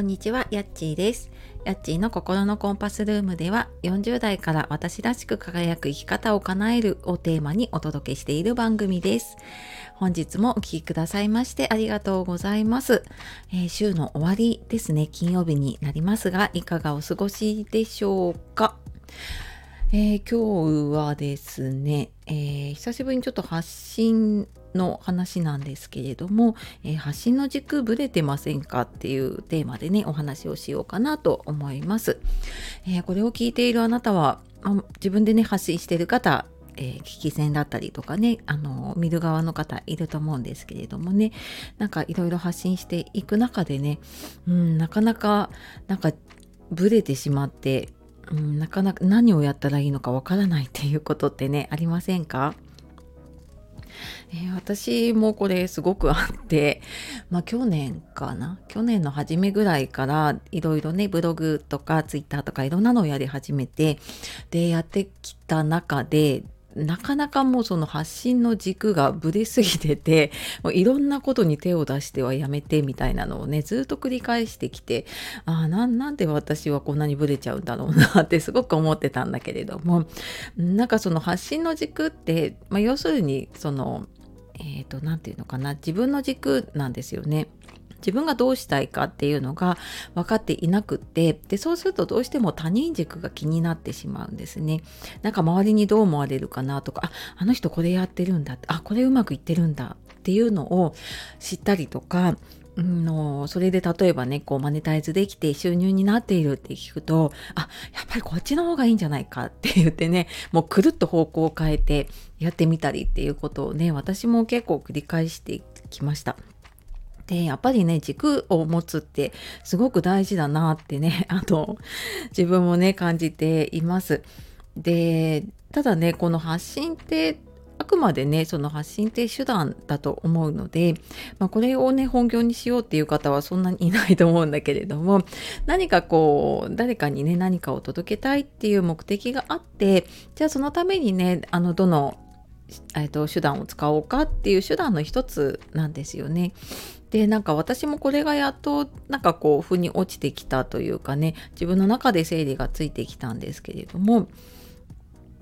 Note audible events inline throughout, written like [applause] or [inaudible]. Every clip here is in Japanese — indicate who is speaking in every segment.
Speaker 1: こんにちは、やっちーです。やっちーの心のコンパスルームでは、40代から私らしく輝く生き方を叶えるをテーマにお届けしている番組です。本日もお聴きくださいましてありがとうございます、えー、週の終わりですね、金曜日になりますが、いかがお過ごしでしょうか？えー、今日はですね、えー、久しぶりにちょっと発信の話なんですけれども、えー、発信の軸ぶれてませんかっていうテーマでねお話をしようかなと思います、えー、これを聞いているあなたは自分でね発信している方えー、聞き戦だったりとかねあの見る側の方いると思うんですけれどもねなんかいろいろ発信していく中でね、うん、なかなかなんかブレてしまって、うん、なかなか何をやったらいいのかわからないっていうことってねありませんか？えー、私もこれすごくあって、まあ去年かな？去年の初めぐらいからいろいろねブログとかツイッターとかいろんなのをやり始めてでやってきた中でなかなかもうその発信の軸がぶれすぎてて [laughs] もういろんなことに手を出してはやめてみたいなのをねずっと繰り返してきてああなんで私はこんなにぶれちゃうんだろうなって [laughs] すごく思ってたんだけれどもなんかその発信の軸って、まあ、要するにそのえっ、ー、と何て言うのかな自分の軸なんですよね。自分がどうしたいかっていうのが分かっていなくってでそうするとどうしても他人軸が気になってしまうんですね。なんか周りにどう思われるかなとかああの人これやってるんだあこれうまくいってるんだっていうのを知ったりとかのそれで例えばねこうマネタイズできて収入になっているって聞くとあやっぱりこっちの方がいいんじゃないかって言ってねもうくるっと方向を変えてやってみたりっていうことをね私も結構繰り返してきました。でやっぱりね軸を持つってすごく大事だなってね [laughs] あの自分もね感じています。でただねこの発信ってあくまでねその発信って手段だと思うので、まあ、これをね本業にしようっていう方はそんなにいないと思うんだけれども何かこう誰かにね何かを届けたいっていう目的があってじゃあそのためにねあのどのえーと、手段を使おうかっていう手段の一つなんですよね。でなんか私もこれがやっとなんかこう腑に落ちてきたというかね自分の中で整理がついてきたんですけれども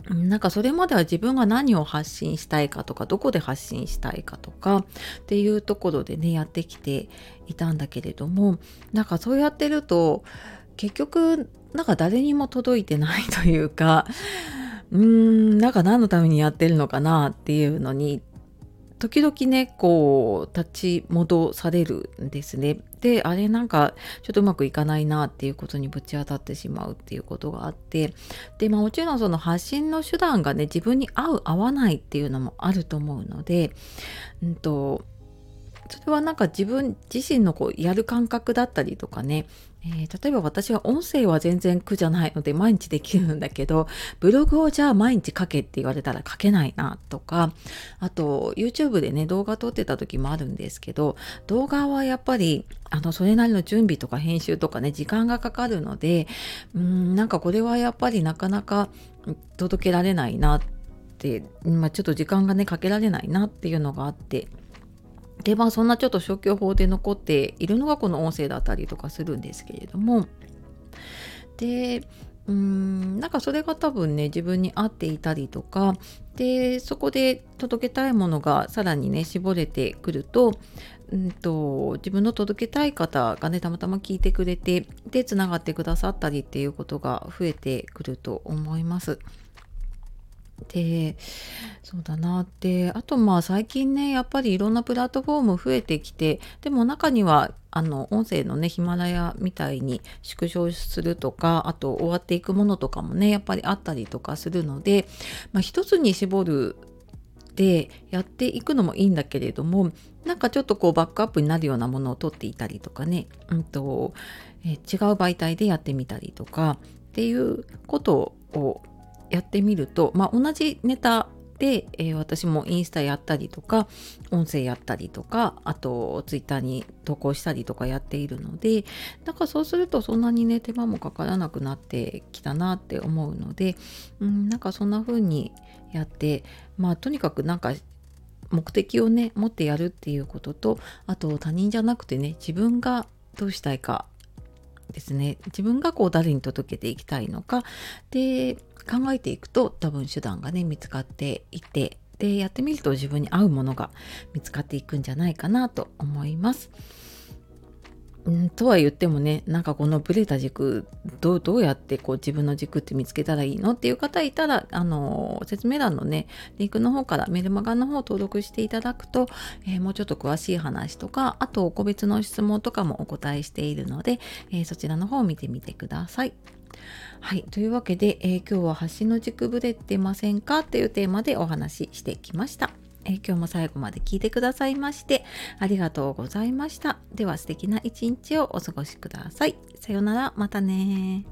Speaker 1: なんかそれまでは自分が何を発信したいかとかどこで発信したいかとかっていうところでねやってきていたんだけれどもなんかそうやってると結局なんか誰にも届いてないというかうーんなんか何のためにやってるのかなっていうのに時々ねこう立ち戻されるんですね。であれなんかちょっとうまくいかないなっていうことにぶち当たってしまうっていうことがあってで、まあ、もちろんその発信の手段がね自分に合う合わないっていうのもあると思うので、うんとそれはなんか自分自身のこうやる感覚だったりとかね、えー、例えば私は音声は全然苦じゃないので毎日できるんだけどブログをじゃあ毎日書けって言われたら書けないなとかあと YouTube でね動画撮ってた時もあるんですけど動画はやっぱりあのそれなりの準備とか編集とかね時間がかかるのでうんなんかこれはやっぱりなかなか届けられないなって、まあ、ちょっと時間がねかけられないなっていうのがあって。でまあそんなちょっと消去法で残っているのがこの音声だったりとかするんですけれどもでうーんなんかそれが多分ね自分に合っていたりとかでそこで届けたいものがさらにね絞れてくると,、うんと、自分の届けたい方がねたまたま聞いてくれてでつながってくださったりっていうことが増えてくると思います。でそうだなって。あとまあ最近ねやっぱりいろんなプラットフォーム増えてきてでも中にはあの音声のねヒマラヤみたいに縮小するとかあと終わっていくものとかもねやっぱりあったりとかするので、まあ、一つに絞るでやっていくのもいいんだけれどもなんかちょっとこうバックアップになるようなものを取っていたりとかね、うんとえ違う媒体でやってみたりとかっていうことをやってみると、まあ、同じネタで、えー、私もインスタやったりとか音声やったりとかあとツイッターに投稿したりとかやっているのでだかそうするとそんなにね手間もかからなくなってきたなって思うので、うん、なんかそんな風にやってまあとにかくなんか目的をね持ってやるっていうこととあと他人じゃなくてね自分がどうしたいかですね自分がこう誰に届けていきたいのかで考えていくと多分手段がね見つかっていてでやってみると自分に合うものが見つかっていくんじゃないかなと思います。んとは言ってもねなんかこのブレた軸どうどうやってこう自分の軸って見つけたらいいのっていう方いたらあの説明欄のねリンクの方からメルマガの方を登録していただくと、えー、もうちょっと詳しい話とかあと個別の質問とかもお答えしているので、えー、そちらの方を見てみてください。はい。というわけで、えー、今日は橋の軸ぶれてませんか？っていうテーマでお話ししてきました。え、今日も最後まで聞いてくださいましてありがとうございました。では素敵な一日をお過ごしください。さようなら、またね